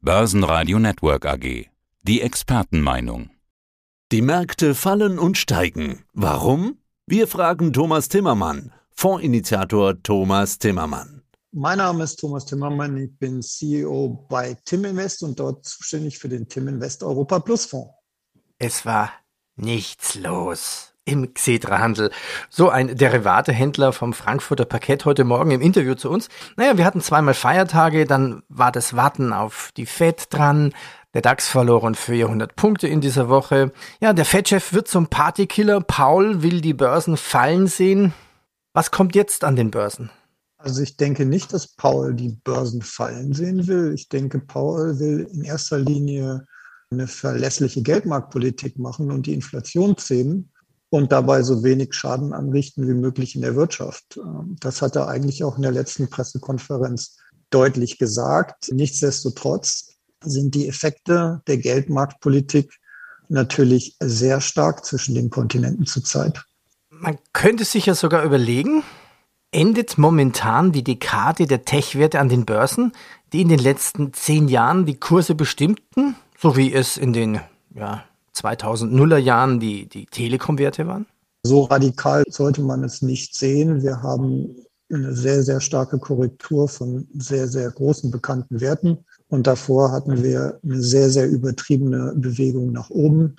Börsenradio Network AG. Die Expertenmeinung. Die Märkte fallen und steigen. Warum? Wir fragen Thomas Timmermann, Fondsinitiator Thomas Timmermann. Mein Name ist Thomas Timmermann, ich bin CEO bei Tim Invest und dort zuständig für den Tim Invest Europa Plus Fonds. Es war nichts los im Xetra-Handel. So ein Derivatehändler vom Frankfurter Parkett heute Morgen im Interview zu uns. Naja, wir hatten zweimal Feiertage, dann war das Warten auf die Fed dran. Der DAX verlor rund 400 Punkte in dieser Woche. Ja, der Fed-Chef wird zum Partykiller. Paul will die Börsen fallen sehen. Was kommt jetzt an den Börsen? Also ich denke nicht, dass Paul die Börsen fallen sehen will. Ich denke, Paul will in erster Linie eine verlässliche Geldmarktpolitik machen und die Inflation zähmen und dabei so wenig Schaden anrichten wie möglich in der Wirtschaft. Ähm, das hat er eigentlich auch in der letzten Pressekonferenz deutlich gesagt. Nichtsdestotrotz sind die Effekte der Geldmarktpolitik natürlich sehr stark zwischen den Kontinenten zurzeit. Man könnte sich ja sogar überlegen, endet momentan die Dekade der Tech-Werte an den Börsen, die in den letzten zehn Jahren die Kurse bestimmten, so wie es in den ja, 2000er Jahren die, die Telekom-Werte waren? So radikal sollte man es nicht sehen. Wir haben eine sehr, sehr starke Korrektur von sehr, sehr großen bekannten Werten. Und davor hatten wir eine sehr, sehr übertriebene Bewegung nach oben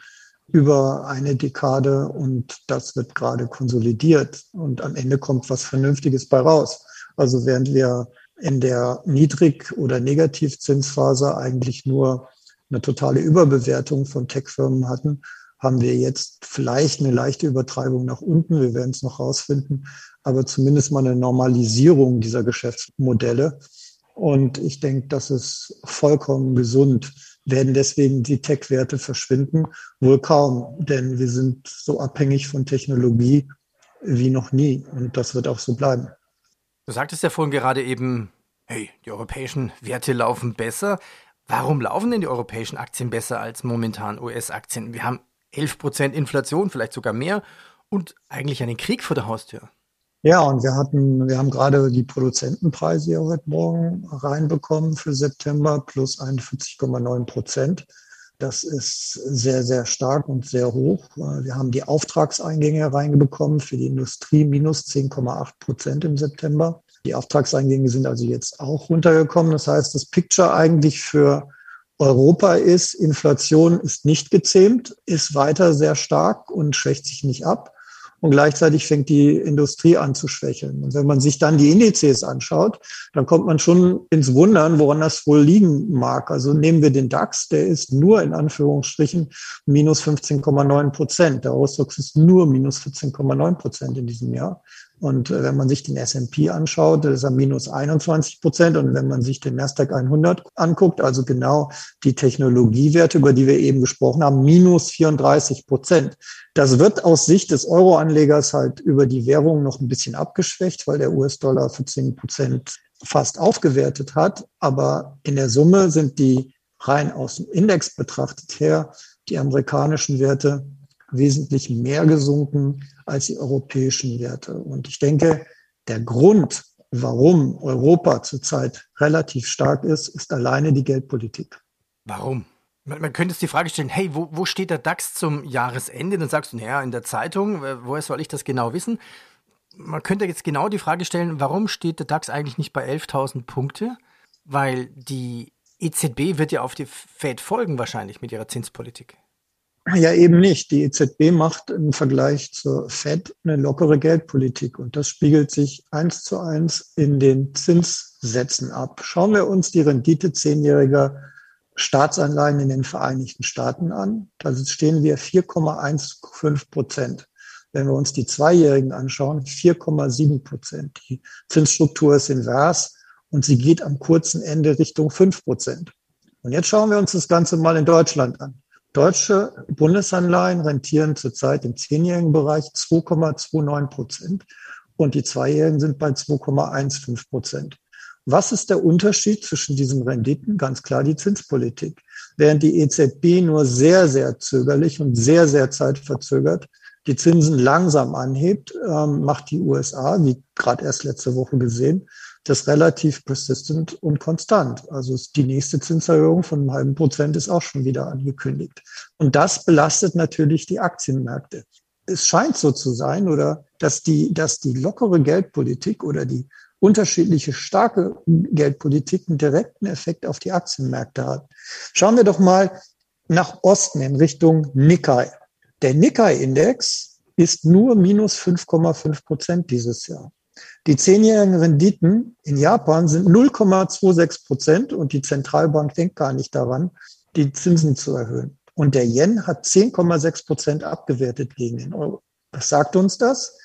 über eine Dekade und das wird gerade konsolidiert und am Ende kommt was Vernünftiges bei raus. Also während wir in der Niedrig- oder Negativzinsphase eigentlich nur eine totale Überbewertung von Tech-Firmen hatten, haben wir jetzt vielleicht eine leichte Übertreibung nach unten. Wir werden es noch rausfinden, aber zumindest mal eine Normalisierung dieser Geschäftsmodelle. Und ich denke, das ist vollkommen gesund. Werden deswegen die Tech-Werte verschwinden? Wohl kaum, denn wir sind so abhängig von Technologie wie noch nie. Und das wird auch so bleiben. Du sagtest ja vorhin gerade eben, hey, die europäischen Werte laufen besser. Warum laufen denn die europäischen Aktien besser als momentan US-Aktien? Wir haben 11% Inflation, vielleicht sogar mehr und eigentlich einen Krieg vor der Haustür. Ja, und wir hatten, wir haben gerade die Produzentenpreise hier heute Morgen reinbekommen für September plus 41,9 Prozent. Das ist sehr, sehr stark und sehr hoch. Wir haben die Auftragseingänge reinbekommen für die Industrie minus 10,8 Prozent im September. Die Auftragseingänge sind also jetzt auch runtergekommen. Das heißt, das Picture eigentlich für Europa ist, Inflation ist nicht gezähmt, ist weiter sehr stark und schwächt sich nicht ab. Und gleichzeitig fängt die Industrie an zu schwächeln. Und wenn man sich dann die Indizes anschaut, dann kommt man schon ins Wundern, woran das wohl liegen mag. Also nehmen wir den DAX, der ist nur in Anführungsstrichen minus 15,9 Prozent. Der Ausdruck ist nur minus 14,9 Prozent in diesem Jahr. Und äh, wenn man sich den S&P anschaut, ist er minus 21 Prozent. Und wenn man sich den Nasdaq 100 anguckt, also genau die Technologiewerte, über die wir eben gesprochen haben, minus 34 Prozent. Das wird aus Sicht des Euro-Anlegers halt über die Währung noch ein bisschen abgeschwächt, weil der US-Dollar für 10 Prozent fast aufgewertet hat. Aber in der Summe sind die rein aus dem Index betrachtet her die amerikanischen Werte wesentlich mehr gesunken als die europäischen Werte. Und ich denke, der Grund, warum Europa zurzeit relativ stark ist, ist alleine die Geldpolitik. Warum? Man, könnte jetzt die Frage stellen, hey, wo, wo steht der DAX zum Jahresende? Dann sagst du, naja, in der Zeitung, woher soll ich das genau wissen? Man könnte jetzt genau die Frage stellen, warum steht der DAX eigentlich nicht bei 11.000 Punkte? Weil die EZB wird ja auf die Fed folgen wahrscheinlich mit ihrer Zinspolitik. Ja, eben nicht. Die EZB macht im Vergleich zur Fed eine lockere Geldpolitik und das spiegelt sich eins zu eins in den Zinssätzen ab. Schauen wir uns die Rendite zehnjähriger Staatsanleihen in den Vereinigten Staaten an. Da stehen wir 4,15 Prozent. Wenn wir uns die Zweijährigen anschauen, 4,7 Prozent. Die Zinsstruktur ist invers und sie geht am kurzen Ende Richtung 5 Prozent. Und jetzt schauen wir uns das Ganze mal in Deutschland an. Deutsche Bundesanleihen rentieren zurzeit im zehnjährigen Bereich 2,29 Prozent und die Zweijährigen sind bei 2,15 Prozent. Was ist der Unterschied zwischen diesen Renditen? Ganz klar die Zinspolitik. Während die EZB nur sehr, sehr zögerlich und sehr, sehr zeitverzögert die Zinsen langsam anhebt, ähm, macht die USA, wie gerade erst letzte Woche gesehen, das relativ persistent und konstant. Also die nächste Zinserhöhung von einem halben Prozent ist auch schon wieder angekündigt. Und das belastet natürlich die Aktienmärkte. Es scheint so zu sein, oder dass die, dass die lockere Geldpolitik oder die unterschiedliche starke Geldpolitik einen direkten Effekt auf die Aktienmärkte hat. Schauen wir doch mal nach Osten in Richtung Nikkei. Der Nikkei-Index ist nur minus 5,5 Prozent dieses Jahr. Die zehnjährigen Renditen in Japan sind 0,26 Prozent und die Zentralbank denkt gar nicht daran, die Zinsen zu erhöhen. Und der Yen hat 10,6 Prozent abgewertet gegen den Euro. Was sagt uns das?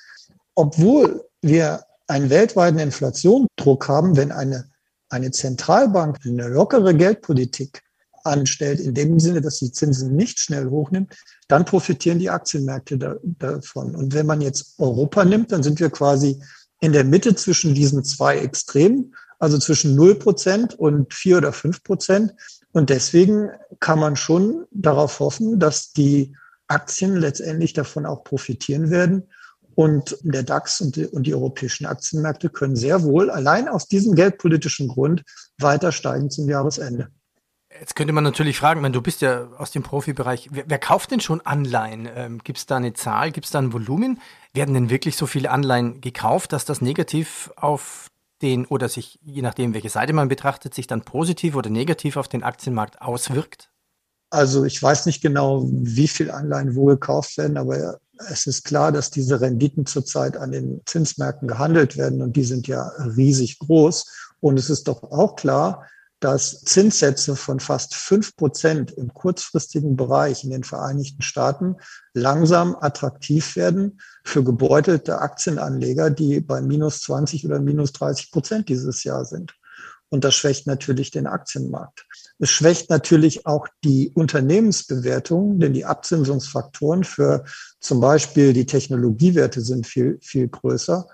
Obwohl wir einen weltweiten Inflationsdruck haben, wenn eine, eine Zentralbank eine lockere Geldpolitik anstellt, in dem Sinne, dass die Zinsen nicht schnell hochnimmt, dann profitieren die Aktienmärkte da, davon. Und wenn man jetzt Europa nimmt, dann sind wir quasi in der Mitte zwischen diesen zwei Extremen, also zwischen 0 Prozent und 4 oder 5 Prozent. Und deswegen kann man schon darauf hoffen, dass die Aktien letztendlich davon auch profitieren werden. Und der DAX und die, und die europäischen Aktienmärkte können sehr wohl allein aus diesem geldpolitischen Grund weiter steigen zum Jahresende. Jetzt könnte man natürlich fragen, wenn du bist ja aus dem Profibereich, wer, wer kauft denn schon Anleihen? Ähm, gibt es da eine Zahl, gibt es da ein Volumen? Werden denn wirklich so viele Anleihen gekauft, dass das negativ auf den oder sich, je nachdem, welche Seite man betrachtet, sich dann positiv oder negativ auf den Aktienmarkt auswirkt? Also ich weiß nicht genau, wie viel Anleihen wo gekauft werden, aber es ist klar, dass diese Renditen zurzeit an den Zinsmärkten gehandelt werden und die sind ja riesig groß. Und es ist doch auch klar, dass Zinssätze von fast fünf Prozent im kurzfristigen Bereich in den Vereinigten Staaten langsam attraktiv werden für gebeutelte Aktienanleger, die bei minus 20 oder minus 30 Prozent dieses Jahr sind. Und das schwächt natürlich den Aktienmarkt. Es schwächt natürlich auch die Unternehmensbewertung, denn die Abzinsungsfaktoren für zum Beispiel die Technologiewerte sind viel, viel größer.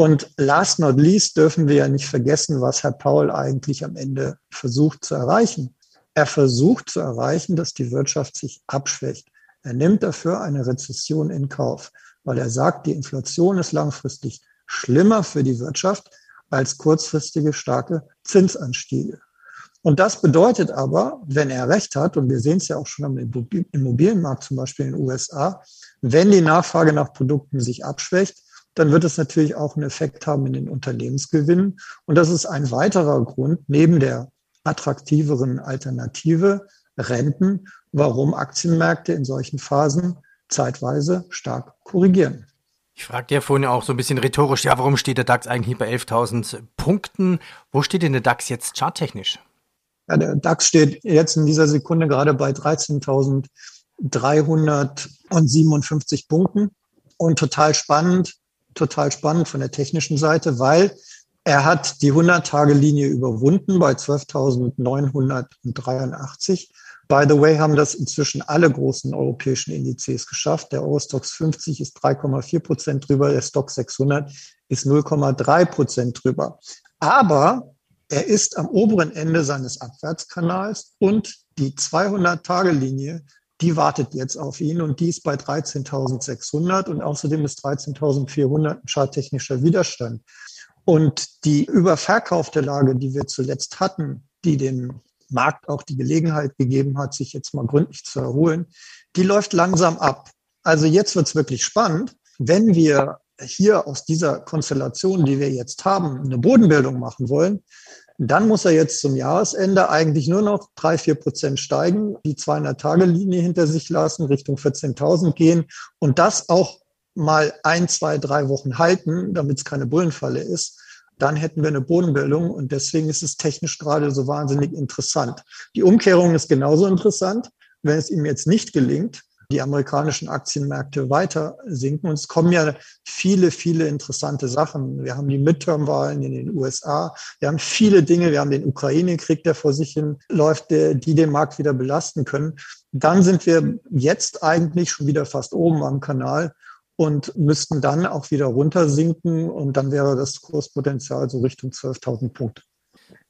Und last not least dürfen wir ja nicht vergessen, was Herr Paul eigentlich am Ende versucht zu erreichen. Er versucht zu erreichen, dass die Wirtschaft sich abschwächt. Er nimmt dafür eine Rezession in Kauf, weil er sagt, die Inflation ist langfristig schlimmer für die Wirtschaft als kurzfristige starke Zinsanstiege. Und das bedeutet aber, wenn er recht hat, und wir sehen es ja auch schon am Immobilienmarkt zum Beispiel in den USA, wenn die Nachfrage nach Produkten sich abschwächt, dann wird es natürlich auch einen Effekt haben in den Unternehmensgewinnen. Und das ist ein weiterer Grund neben der attraktiveren Alternative Renten, warum Aktienmärkte in solchen Phasen zeitweise stark korrigieren. Ich fragte ja vorhin auch so ein bisschen rhetorisch, ja, warum steht der DAX eigentlich bei 11.000 Punkten? Wo steht denn der DAX jetzt charttechnisch? Ja, der DAX steht jetzt in dieser Sekunde gerade bei 13.357 Punkten. Und total spannend, total spannend von der technischen Seite, weil er hat die 100-Tage-Linie überwunden bei 12.983. By the way, haben das inzwischen alle großen europäischen Indizes geschafft. Der Eurostox 50 ist 3,4 Prozent drüber, der Stock 600 ist 0,3 Prozent drüber. Aber er ist am oberen Ende seines Abwärtskanals und die 200-Tage-Linie die wartet jetzt auf ihn und die ist bei 13.600 und außerdem ist 13.400 ein charttechnischer Widerstand. Und die überverkaufte Lage, die wir zuletzt hatten, die dem Markt auch die Gelegenheit gegeben hat, sich jetzt mal gründlich zu erholen, die läuft langsam ab. Also jetzt wird's wirklich spannend, wenn wir hier aus dieser Konstellation, die wir jetzt haben, eine Bodenbildung machen wollen, dann muss er jetzt zum Jahresende eigentlich nur noch drei, vier Prozent steigen, die 200-Tage-Linie hinter sich lassen, Richtung 14.000 gehen und das auch mal ein, zwei, drei Wochen halten, damit es keine Bullenfalle ist. Dann hätten wir eine Bodenbildung und deswegen ist es technisch gerade so wahnsinnig interessant. Die Umkehrung ist genauso interessant. Wenn es ihm jetzt nicht gelingt, die amerikanischen Aktienmärkte weiter sinken. Und es kommen ja viele, viele interessante Sachen. Wir haben die Midterm-Wahlen in den USA. Wir haben viele Dinge. Wir haben den Ukraine-Krieg, der vor sich hin läuft, die den Markt wieder belasten können. Dann sind wir jetzt eigentlich schon wieder fast oben am Kanal und müssten dann auch wieder runtersinken. Und dann wäre das Kurspotenzial so Richtung 12.000 Punkte.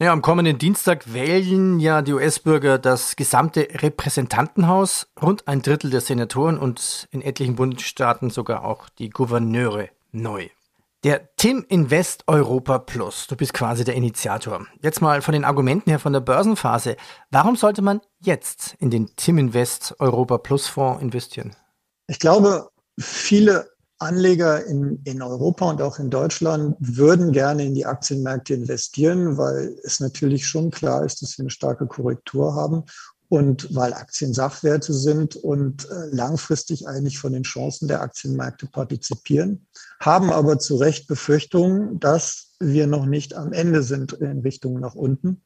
Ja, am kommenden Dienstag wählen ja die US-Bürger das gesamte Repräsentantenhaus, rund ein Drittel der Senatoren und in etlichen Bundesstaaten sogar auch die Gouverneure neu. Der Tim Invest Europa Plus. Du bist quasi der Initiator. Jetzt mal von den Argumenten her von der Börsenphase. Warum sollte man jetzt in den Tim Invest Europa Plus Fonds investieren? Ich glaube, viele Anleger in, in Europa und auch in Deutschland würden gerne in die Aktienmärkte investieren, weil es natürlich schon klar ist, dass wir eine starke Korrektur haben und weil Aktien Sachwerte sind und äh, langfristig eigentlich von den Chancen der Aktienmärkte partizipieren, haben aber zu Recht Befürchtungen, dass wir noch nicht am Ende sind in Richtung nach unten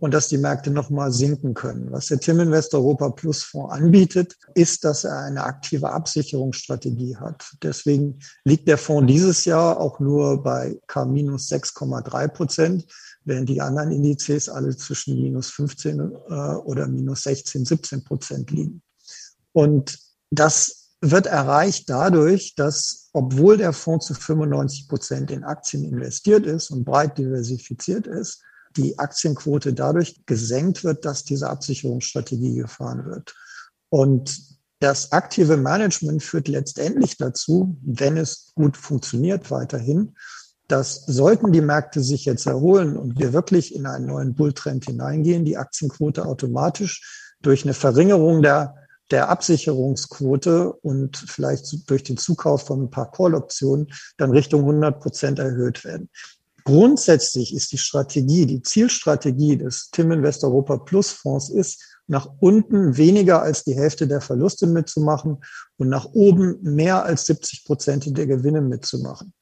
und dass die Märkte nochmal sinken können. Was der Tim Invest Europa Plus Fonds anbietet, ist, dass er eine aktive Absicherungsstrategie hat. Deswegen liegt der Fonds dieses Jahr auch nur bei K 6,3 Prozent, während die anderen Indizes alle zwischen minus 15 äh, oder minus 16, 17 Prozent liegen. Und das wird erreicht dadurch, dass obwohl der Fonds zu 95 Prozent in Aktien investiert ist und breit diversifiziert ist, die Aktienquote dadurch gesenkt wird, dass diese Absicherungsstrategie gefahren wird. Und das aktive Management führt letztendlich dazu, wenn es gut funktioniert weiterhin, dass sollten die Märkte sich jetzt erholen und wir wirklich in einen neuen Bulltrend hineingehen, die Aktienquote automatisch durch eine Verringerung der, der Absicherungsquote und vielleicht durch den Zukauf von ein paar Call-Optionen dann Richtung 100 Prozent erhöht werden. Grundsätzlich ist die Strategie, die Zielstrategie des Tim Invest Europa Plus Fonds ist, nach unten weniger als die Hälfte der Verluste mitzumachen und nach oben mehr als 70 Prozent der Gewinne mitzumachen.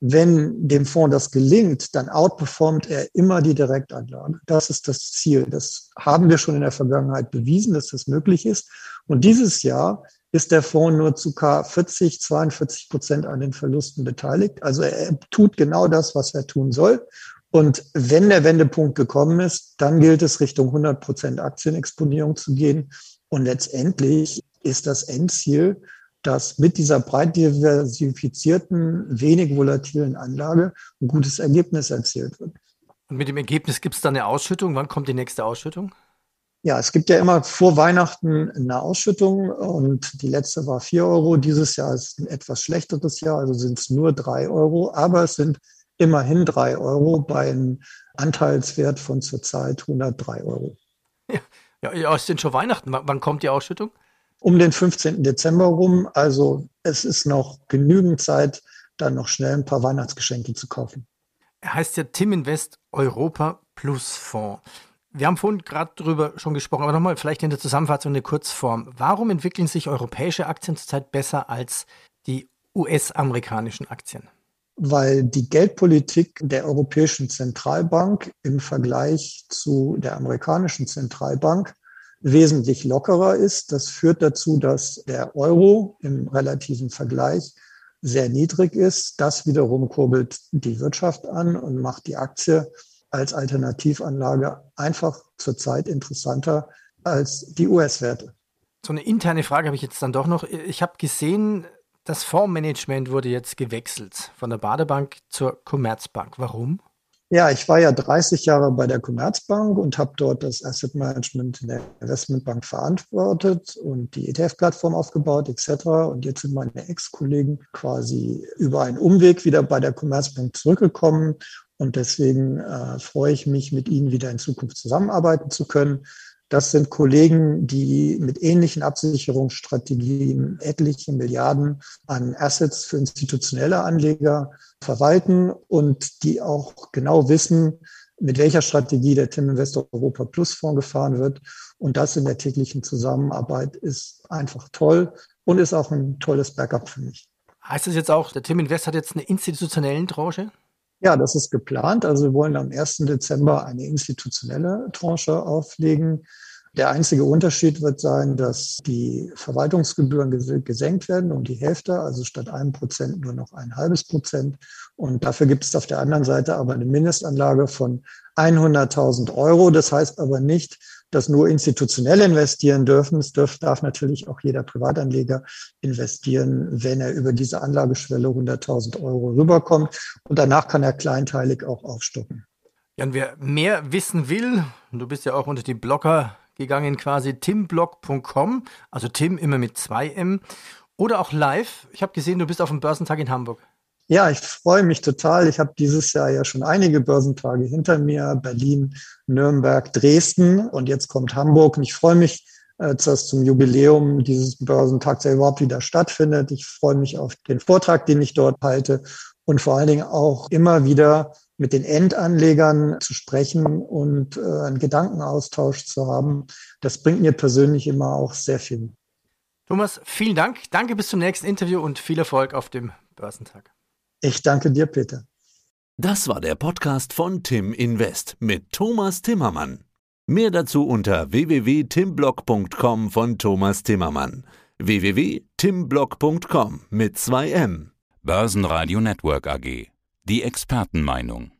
Wenn dem Fonds das gelingt, dann outperformt er immer die Direktanlage. Das ist das Ziel. Das haben wir schon in der Vergangenheit bewiesen, dass das möglich ist. Und dieses Jahr ist der Fonds nur zu 40, 42 Prozent an den Verlusten beteiligt. Also er tut genau das, was er tun soll. Und wenn der Wendepunkt gekommen ist, dann gilt es Richtung 100 Prozent Aktienexponierung zu gehen. Und letztendlich ist das Endziel, dass mit dieser breit diversifizierten, wenig volatilen Anlage ein gutes Ergebnis erzielt wird. Und mit dem Ergebnis gibt es dann eine Ausschüttung. Wann kommt die nächste Ausschüttung? Ja, es gibt ja immer vor Weihnachten eine Ausschüttung und die letzte war vier Euro. Dieses Jahr ist ein etwas schlechteres Jahr, also sind es nur drei Euro, aber es sind immerhin drei Euro bei einem Anteilswert von zurzeit 103 Euro. Ja, ja, es sind schon Weihnachten. Wann kommt die Ausschüttung? Um den 15. Dezember rum. Also es ist noch genügend Zeit, dann noch schnell ein paar Weihnachtsgeschenke zu kaufen. Er heißt ja Tim Invest Europa Plus Fonds. Wir haben vorhin gerade darüber schon gesprochen, aber nochmal vielleicht in der Zusammenfassung eine Kurzform. Warum entwickeln sich europäische Aktien zurzeit besser als die US-amerikanischen Aktien? Weil die Geldpolitik der Europäischen Zentralbank im Vergleich zu der amerikanischen Zentralbank wesentlich lockerer ist. Das führt dazu, dass der Euro im relativen Vergleich sehr niedrig ist. Das wiederum kurbelt die Wirtschaft an und macht die Aktie als Alternativanlage einfach zurzeit interessanter als die US-Werte. So eine interne Frage habe ich jetzt dann doch noch. Ich habe gesehen, das Fondsmanagement wurde jetzt gewechselt von der Badebank zur Commerzbank. Warum? Ja, ich war ja 30 Jahre bei der Commerzbank und habe dort das Asset Management in der Investmentbank verantwortet und die ETF-Plattform aufgebaut etc. Und jetzt sind meine Ex-Kollegen quasi über einen Umweg wieder bei der Commerzbank zurückgekommen und deswegen äh, freue ich mich, mit Ihnen wieder in Zukunft zusammenarbeiten zu können. Das sind Kollegen, die mit ähnlichen Absicherungsstrategien etliche Milliarden an Assets für institutionelle Anleger verwalten und die auch genau wissen, mit welcher Strategie der Tim Investor Europa Plus Fonds gefahren wird. Und das in der täglichen Zusammenarbeit ist einfach toll und ist auch ein tolles Backup für mich. Heißt das jetzt auch, der Tim Invest hat jetzt eine institutionelle Tranche? Ja, das ist geplant. Also wir wollen am 1. Dezember eine institutionelle Tranche auflegen. Der einzige Unterschied wird sein, dass die Verwaltungsgebühren gesenkt werden um die Hälfte, also statt einem Prozent nur noch ein halbes Prozent. Und dafür gibt es auf der anderen Seite aber eine Mindestanlage von 100.000 Euro. Das heißt aber nicht, dass nur institutionell investieren dürfen. Es darf, darf natürlich auch jeder Privatanleger investieren, wenn er über diese Anlageschwelle 100.000 Euro rüberkommt. Und danach kann er kleinteilig auch aufstocken. Ja, und wer mehr wissen will, du bist ja auch unter die Blogger gegangen, quasi timblog.com, also Tim immer mit zwei M, oder auch live. Ich habe gesehen, du bist auf dem Börsentag in Hamburg. Ja, ich freue mich total. Ich habe dieses Jahr ja schon einige Börsentage hinter mir. Berlin, Nürnberg, Dresden und jetzt kommt Hamburg. Und ich freue mich, äh, dass zum Jubiläum dieses Börsentags ja überhaupt wieder stattfindet. Ich freue mich auf den Vortrag, den ich dort halte und vor allen Dingen auch immer wieder mit den Endanlegern zu sprechen und äh, einen Gedankenaustausch zu haben. Das bringt mir persönlich immer auch sehr viel. Thomas, vielen Dank. Danke bis zum nächsten Interview und viel Erfolg auf dem Börsentag. Ich danke dir, Peter. Das war der Podcast von Tim Invest mit Thomas Timmermann. Mehr dazu unter www.timblock.com von Thomas Timmermann. www.timblock.com mit 2 M. Börsenradio Network AG. Die Expertenmeinung.